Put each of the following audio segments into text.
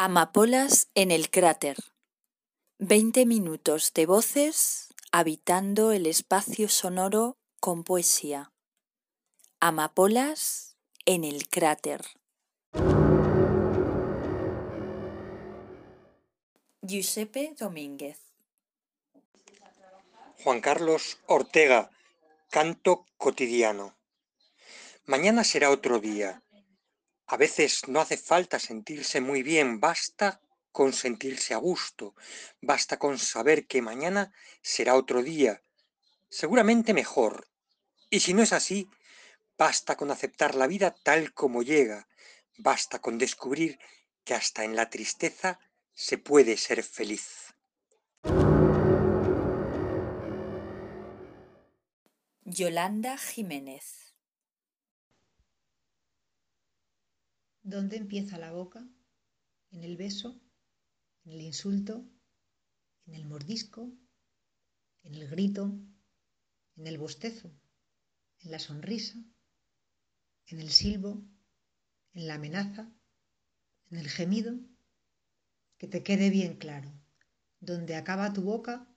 Amapolas en el cráter. Veinte minutos de voces habitando el espacio sonoro con poesía. Amapolas en el cráter. Giuseppe Domínguez. Juan Carlos Ortega, Canto cotidiano. Mañana será otro día. A veces no hace falta sentirse muy bien, basta con sentirse a gusto, basta con saber que mañana será otro día, seguramente mejor. Y si no es así, basta con aceptar la vida tal como llega, basta con descubrir que hasta en la tristeza se puede ser feliz. Yolanda Jiménez. ¿Dónde empieza la boca? ¿En el beso? ¿En el insulto? ¿En el mordisco? ¿En el grito? ¿En el bostezo? ¿En la sonrisa? ¿En el silbo? ¿En la amenaza? ¿En el gemido? Que te quede bien claro. Donde acaba tu boca,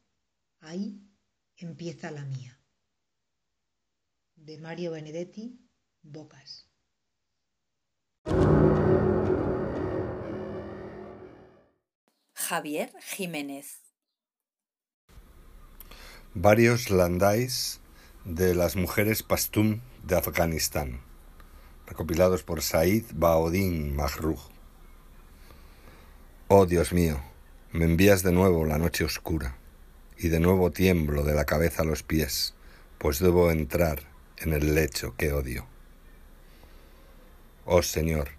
ahí empieza la mía de Mario Benedetti, Bocas. Javier Jiménez. Varios landais de las mujeres pastún de Afganistán, recopilados por Said Baodin Mahrouh. Oh Dios mío, me envías de nuevo la noche oscura, y de nuevo tiemblo de la cabeza a los pies, pues debo entrar en el lecho que odio. Oh Señor,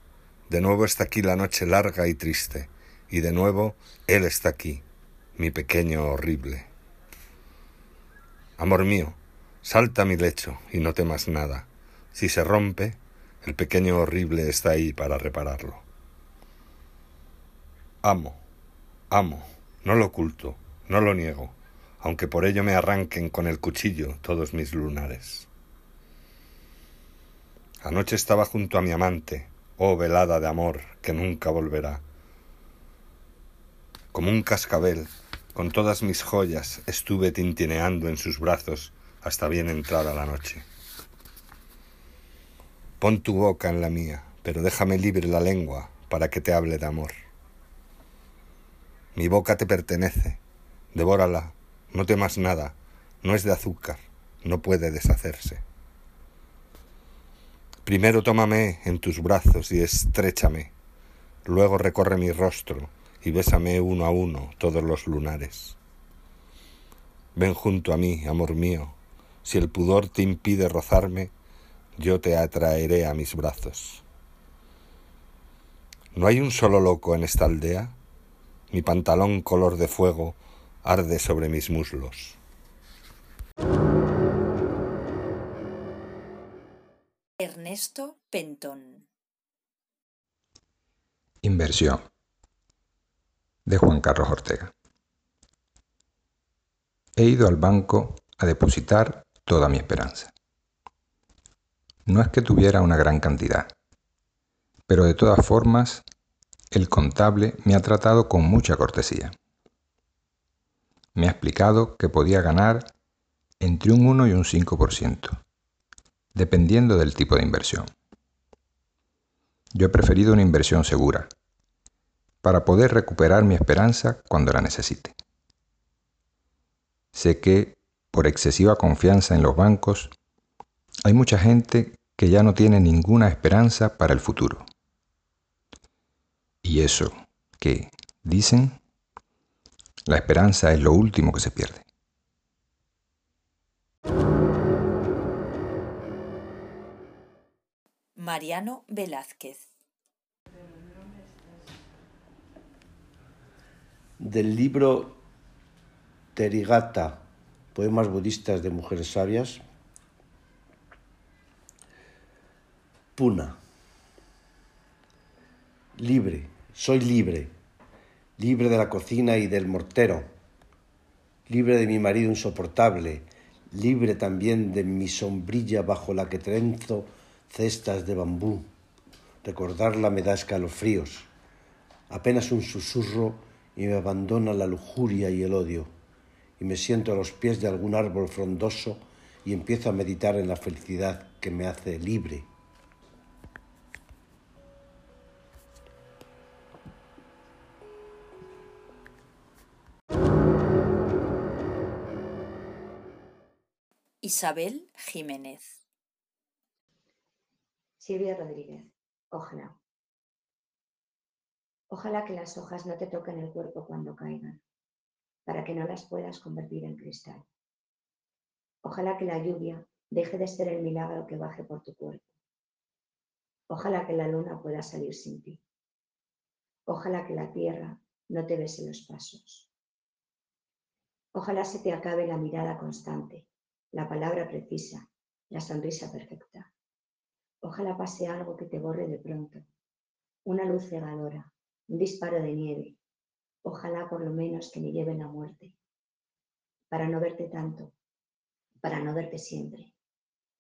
de nuevo está aquí la noche larga y triste, y de nuevo Él está aquí, mi pequeño horrible. Amor mío, salta a mi lecho y no temas nada. Si se rompe, el pequeño horrible está ahí para repararlo. Amo, amo, no lo oculto, no lo niego, aunque por ello me arranquen con el cuchillo todos mis lunares. Anoche estaba junto a mi amante, oh velada de amor que nunca volverá. Como un cascabel, con todas mis joyas, estuve tintineando en sus brazos hasta bien entrada la noche. Pon tu boca en la mía, pero déjame libre la lengua para que te hable de amor. Mi boca te pertenece, devórala, no temas nada, no es de azúcar, no puede deshacerse. Primero tómame en tus brazos y estréchame, luego recorre mi rostro y bésame uno a uno todos los lunares. Ven junto a mí, amor mío, si el pudor te impide rozarme, yo te atraeré a mis brazos. ¿No hay un solo loco en esta aldea? Mi pantalón color de fuego arde sobre mis muslos. Ernesto Pentón. Inversión de Juan Carlos Ortega. He ido al banco a depositar toda mi esperanza. No es que tuviera una gran cantidad, pero de todas formas el contable me ha tratado con mucha cortesía. Me ha explicado que podía ganar entre un 1 y un 5% dependiendo del tipo de inversión. Yo he preferido una inversión segura, para poder recuperar mi esperanza cuando la necesite. Sé que, por excesiva confianza en los bancos, hay mucha gente que ya no tiene ninguna esperanza para el futuro. Y eso, que, dicen, la esperanza es lo último que se pierde. Mariano Velázquez. Del libro Terigata, Poemas budistas de mujeres sabias, Puna. Libre, soy libre, libre de la cocina y del mortero, libre de mi marido insoportable, libre también de mi sombrilla bajo la que trenzo cestas de bambú. Recordarla me da escalofríos. apenas un susurro y me abandona la lujuria y el odio, y me siento a los pies de algún árbol frondoso y empiezo a meditar en la felicidad que me hace libre. Isabel Jiménez. Silvia Rodríguez. Ojalá. Ojalá que las hojas no te toquen el cuerpo cuando caigan, para que no las puedas convertir en cristal. Ojalá que la lluvia deje de ser el milagro que baje por tu cuerpo. Ojalá que la luna pueda salir sin ti. Ojalá que la tierra no te bese los pasos. Ojalá se te acabe la mirada constante, la palabra precisa, la sonrisa perfecta. Ojalá pase algo que te borre de pronto, una luz cegadora, un disparo de nieve. Ojalá por lo menos que me lleven la muerte, para no verte tanto, para no verte siempre,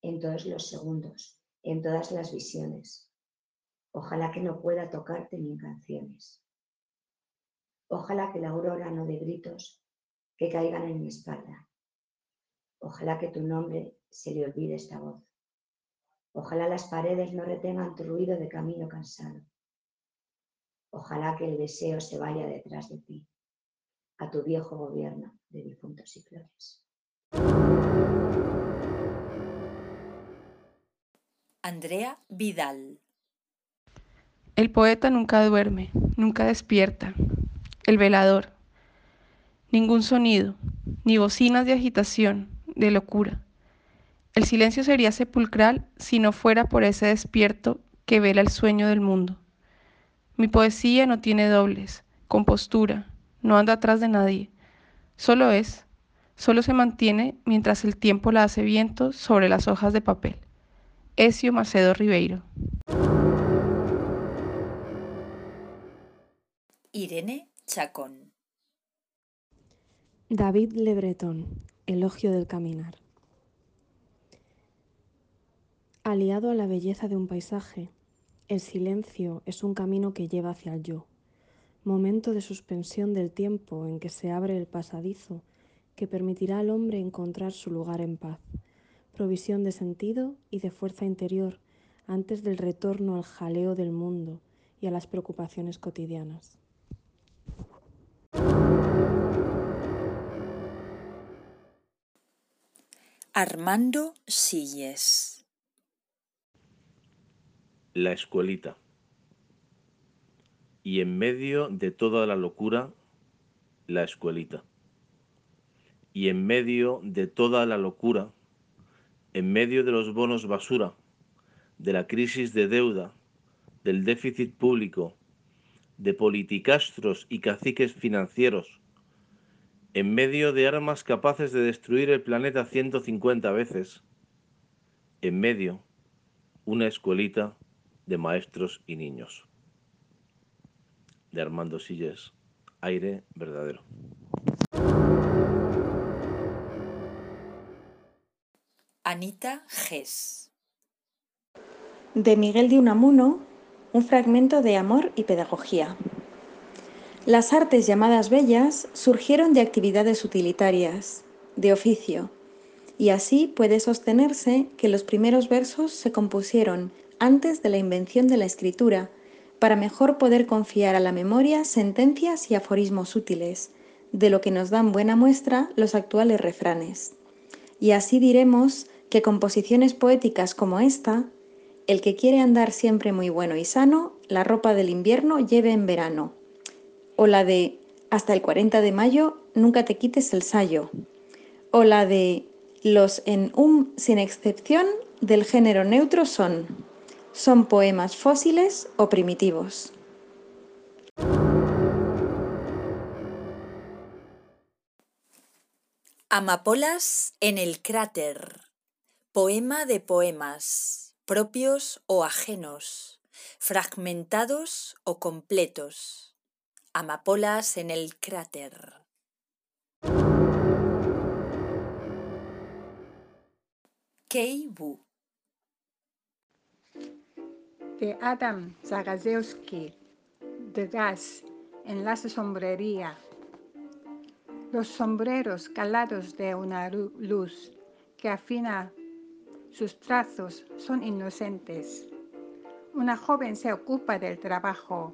en todos los segundos, en todas las visiones. Ojalá que no pueda tocarte ni en canciones. Ojalá que la aurora no dé gritos que caigan en mi espalda. Ojalá que tu nombre se le olvide esta voz. Ojalá las paredes no retengan tu ruido de camino cansado. Ojalá que el deseo se vaya detrás de ti, a tu viejo gobierno de difuntos y flores. Andrea Vidal. El poeta nunca duerme, nunca despierta. El velador. Ningún sonido, ni bocinas de agitación, de locura. El silencio sería sepulcral si no fuera por ese despierto que vela el sueño del mundo. Mi poesía no tiene dobles, compostura, no anda atrás de nadie. Solo es, solo se mantiene mientras el tiempo la hace viento sobre las hojas de papel. Ezio Macedo Ribeiro. Irene Chacón. David Le Breton, Elogio del Caminar. Aliado a la belleza de un paisaje, el silencio es un camino que lleva hacia el yo, momento de suspensión del tiempo en que se abre el pasadizo que permitirá al hombre encontrar su lugar en paz, provisión de sentido y de fuerza interior antes del retorno al jaleo del mundo y a las preocupaciones cotidianas. Armando Silles. La escuelita. Y en medio de toda la locura, la escuelita. Y en medio de toda la locura, en medio de los bonos basura, de la crisis de deuda, del déficit público, de politicastros y caciques financieros, en medio de armas capaces de destruir el planeta 150 veces, en medio una escuelita de maestros y niños. De Armando Silles, aire verdadero. Anita Gess. De Miguel de Unamuno, un fragmento de Amor y Pedagogía. Las artes llamadas bellas surgieron de actividades utilitarias, de oficio, y así puede sostenerse que los primeros versos se compusieron antes de la invención de la escritura, para mejor poder confiar a la memoria sentencias y aforismos útiles, de lo que nos dan buena muestra los actuales refranes. Y así diremos que composiciones poéticas como esta, el que quiere andar siempre muy bueno y sano, la ropa del invierno lleve en verano, o la de hasta el 40 de mayo nunca te quites el sayo, o la de los en um sin excepción del género neutro son, son poemas fósiles o primitivos. Amapolas en el cráter. Poema de poemas, propios o ajenos, fragmentados o completos. Amapolas en el cráter. Kei Wu. De Adam Zagazewski, de gas en la sombrería. Los sombreros calados de una luz que afina sus trazos son inocentes. Una joven se ocupa del trabajo.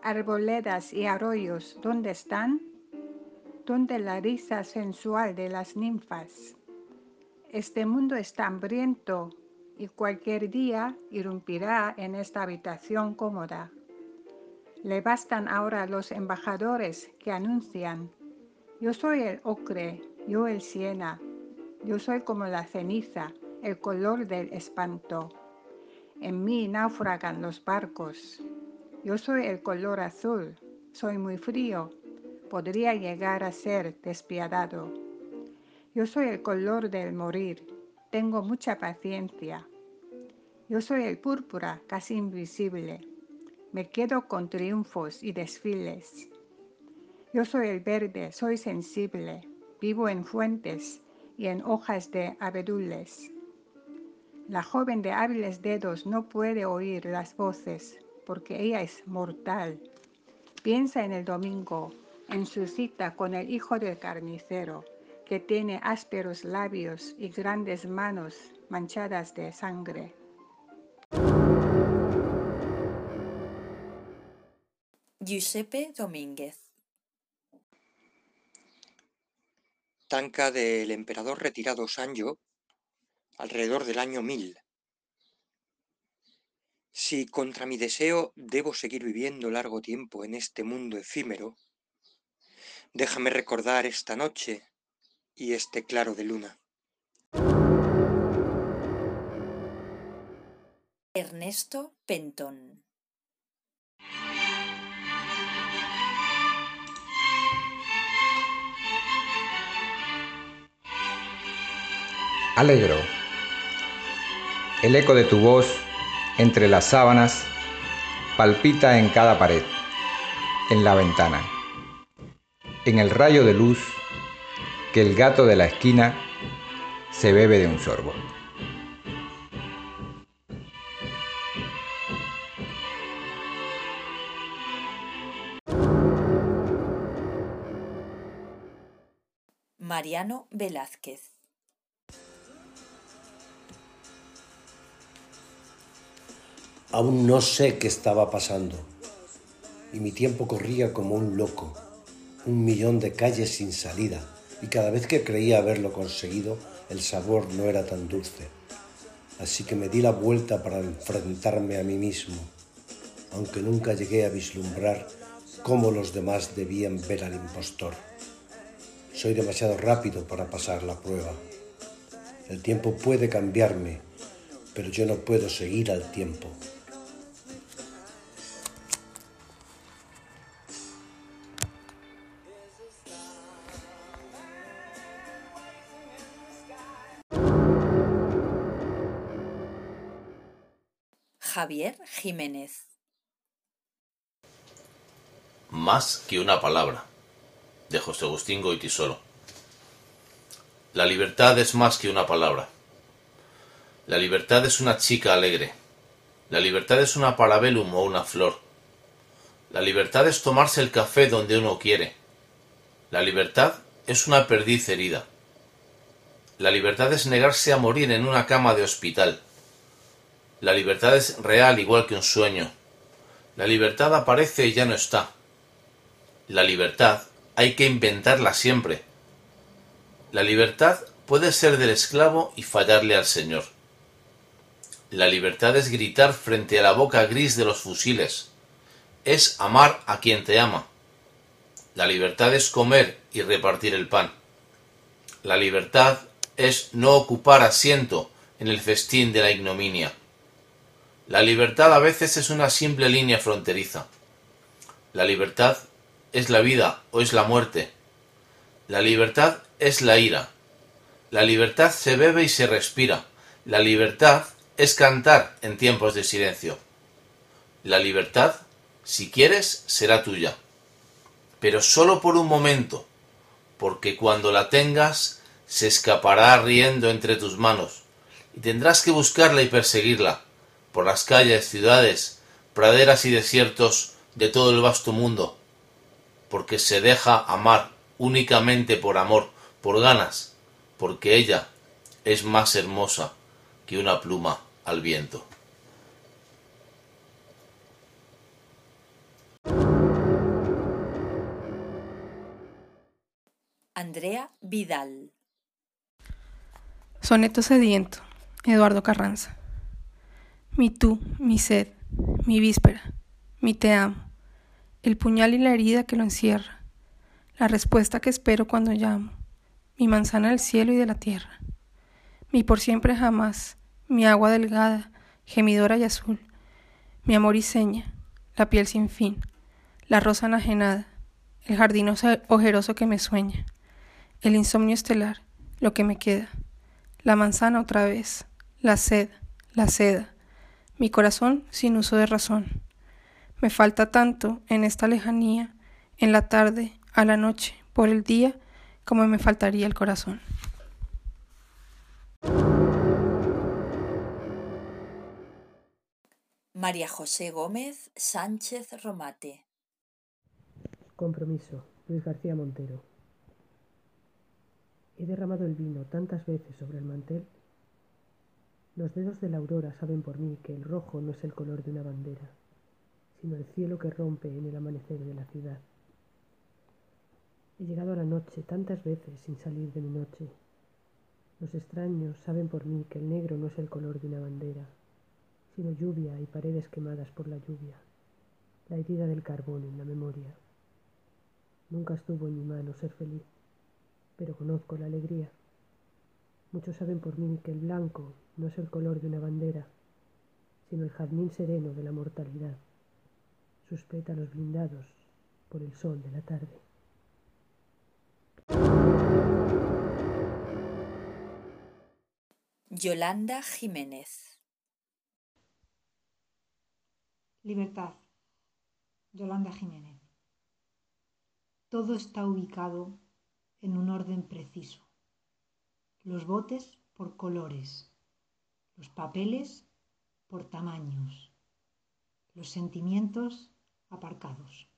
Arboledas y arroyos, ¿dónde están? ¿Dónde la risa sensual de las ninfas? Este mundo está hambriento y cualquier día irrumpirá en esta habitación cómoda. Le bastan ahora los embajadores que anuncian, yo soy el ocre, yo el siena, yo soy como la ceniza, el color del espanto. En mí naufragan los barcos. Yo soy el color azul, soy muy frío, podría llegar a ser despiadado. Yo soy el color del morir, tengo mucha paciencia. Yo soy el púrpura, casi invisible. Me quedo con triunfos y desfiles. Yo soy el verde, soy sensible. Vivo en fuentes y en hojas de abedules. La joven de hábiles dedos no puede oír las voces porque ella es mortal. Piensa en el domingo, en su cita con el hijo del carnicero que tiene ásperos labios y grandes manos manchadas de sangre. Giuseppe Domínguez Tanca del emperador retirado Sanjo alrededor del año 1000. Si contra mi deseo debo seguir viviendo largo tiempo en este mundo efímero, déjame recordar esta noche y este claro de luna. Ernesto Penton Alegro. El eco de tu voz entre las sábanas palpita en cada pared, en la ventana, en el rayo de luz que el gato de la esquina se bebe de un sorbo. Mariano Velázquez Aún no sé qué estaba pasando y mi tiempo corría como un loco, un millón de calles sin salida y cada vez que creía haberlo conseguido el sabor no era tan dulce. Así que me di la vuelta para enfrentarme a mí mismo, aunque nunca llegué a vislumbrar cómo los demás debían ver al impostor. Soy demasiado rápido para pasar la prueba. El tiempo puede cambiarme, pero yo no puedo seguir al tiempo. Javier Jiménez. Más que una palabra, de José Agustín Goitisolo. La libertad es más que una palabra. La libertad es una chica alegre. La libertad es una parabellum o una flor. La libertad es tomarse el café donde uno quiere. La libertad es una perdiz herida. La libertad es negarse a morir en una cama de hospital. La libertad es real igual que un sueño. La libertad aparece y ya no está. La libertad hay que inventarla siempre. La libertad puede ser del esclavo y fallarle al Señor. La libertad es gritar frente a la boca gris de los fusiles. Es amar a quien te ama. La libertad es comer y repartir el pan. La libertad es no ocupar asiento en el festín de la ignominia. La libertad a veces es una simple línea fronteriza. La libertad es la vida o es la muerte. La libertad es la ira. La libertad se bebe y se respira. La libertad es cantar en tiempos de silencio. La libertad, si quieres, será tuya. Pero solo por un momento, porque cuando la tengas, se escapará riendo entre tus manos, y tendrás que buscarla y perseguirla por las calles, ciudades, praderas y desiertos de todo el vasto mundo, porque se deja amar únicamente por amor, por ganas, porque ella es más hermosa que una pluma al viento. Andrea Vidal. Soneto sediento. Eduardo Carranza. Mi tú, mi sed, mi víspera, mi te amo, el puñal y la herida que lo encierra, la respuesta que espero cuando llamo, mi manzana del cielo y de la tierra, mi por siempre jamás, mi agua delgada, gemidora y azul, mi amor y seña, la piel sin fin, la rosa enajenada, el jardín ojeroso que me sueña, el insomnio estelar, lo que me queda, la manzana otra vez, la sed, la seda, mi corazón sin uso de razón. Me falta tanto en esta lejanía, en la tarde, a la noche, por el día, como me faltaría el corazón. María José Gómez Sánchez Romate. Compromiso, Luis García Montero. He derramado el vino tantas veces sobre el mantel. Los dedos de la aurora saben por mí que el rojo no es el color de una bandera, sino el cielo que rompe en el amanecer de la ciudad. He llegado a la noche tantas veces sin salir de mi noche. Los extraños saben por mí que el negro no es el color de una bandera, sino lluvia y paredes quemadas por la lluvia, la herida del carbón en la memoria. Nunca estuvo en mi mano ser feliz pero conozco la alegría. Muchos saben por mí que el blanco no es el color de una bandera, sino el jazmín sereno de la mortalidad, sus pétalos blindados por el sol de la tarde. Yolanda Jiménez Libertad. Yolanda Jiménez. Todo está ubicado en un orden preciso. Los botes por colores, los papeles por tamaños, los sentimientos aparcados.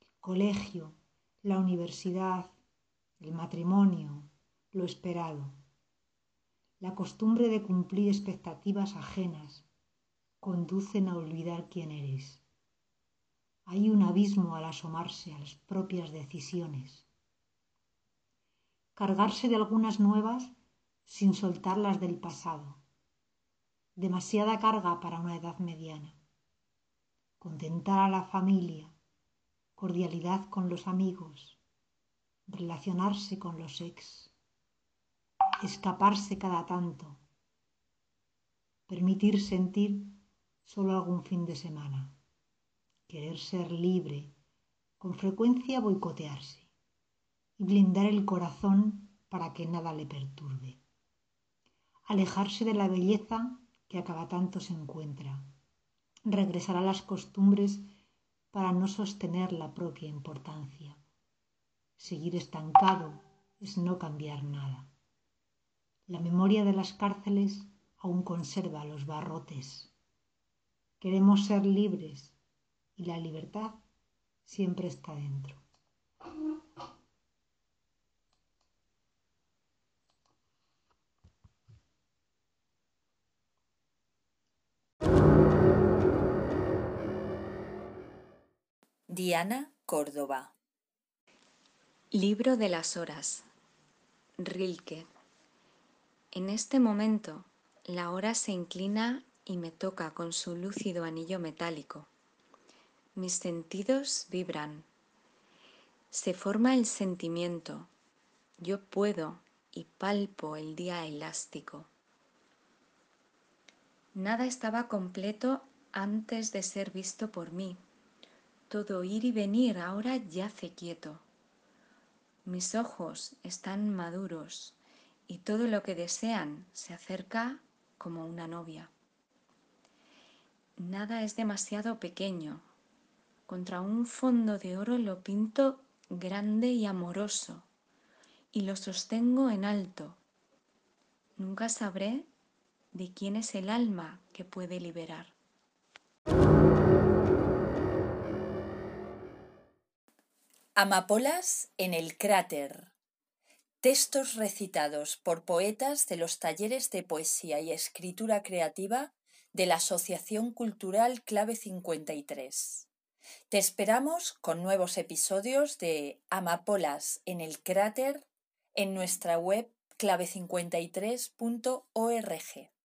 El colegio, la universidad, el matrimonio, lo esperado. La costumbre de cumplir expectativas ajenas conducen a olvidar quién eres. Hay un abismo al asomarse a las propias decisiones cargarse de algunas nuevas sin soltar las del pasado. Demasiada carga para una edad mediana. Contentar a la familia, cordialidad con los amigos, relacionarse con los ex, escaparse cada tanto, permitir sentir solo algún fin de semana, querer ser libre, con frecuencia boicotearse y blindar el corazón para que nada le perturbe. Alejarse de la belleza que a cada tanto se encuentra. Regresar a las costumbres para no sostener la propia importancia. Seguir estancado es no cambiar nada. La memoria de las cárceles aún conserva los barrotes. Queremos ser libres y la libertad siempre está dentro. Diana Córdoba. Libro de las horas. Rilke. En este momento, la hora se inclina y me toca con su lúcido anillo metálico. Mis sentidos vibran. Se forma el sentimiento. Yo puedo y palpo el día elástico. Nada estaba completo antes de ser visto por mí. Todo ir y venir ahora yace quieto. Mis ojos están maduros y todo lo que desean se acerca como una novia. Nada es demasiado pequeño. Contra un fondo de oro lo pinto grande y amoroso y lo sostengo en alto. Nunca sabré de quién es el alma que puede liberar. Amapolas en el cráter. Textos recitados por poetas de los talleres de poesía y escritura creativa de la Asociación Cultural Clave 53. Te esperamos con nuevos episodios de Amapolas en el cráter en nuestra web clave53.org.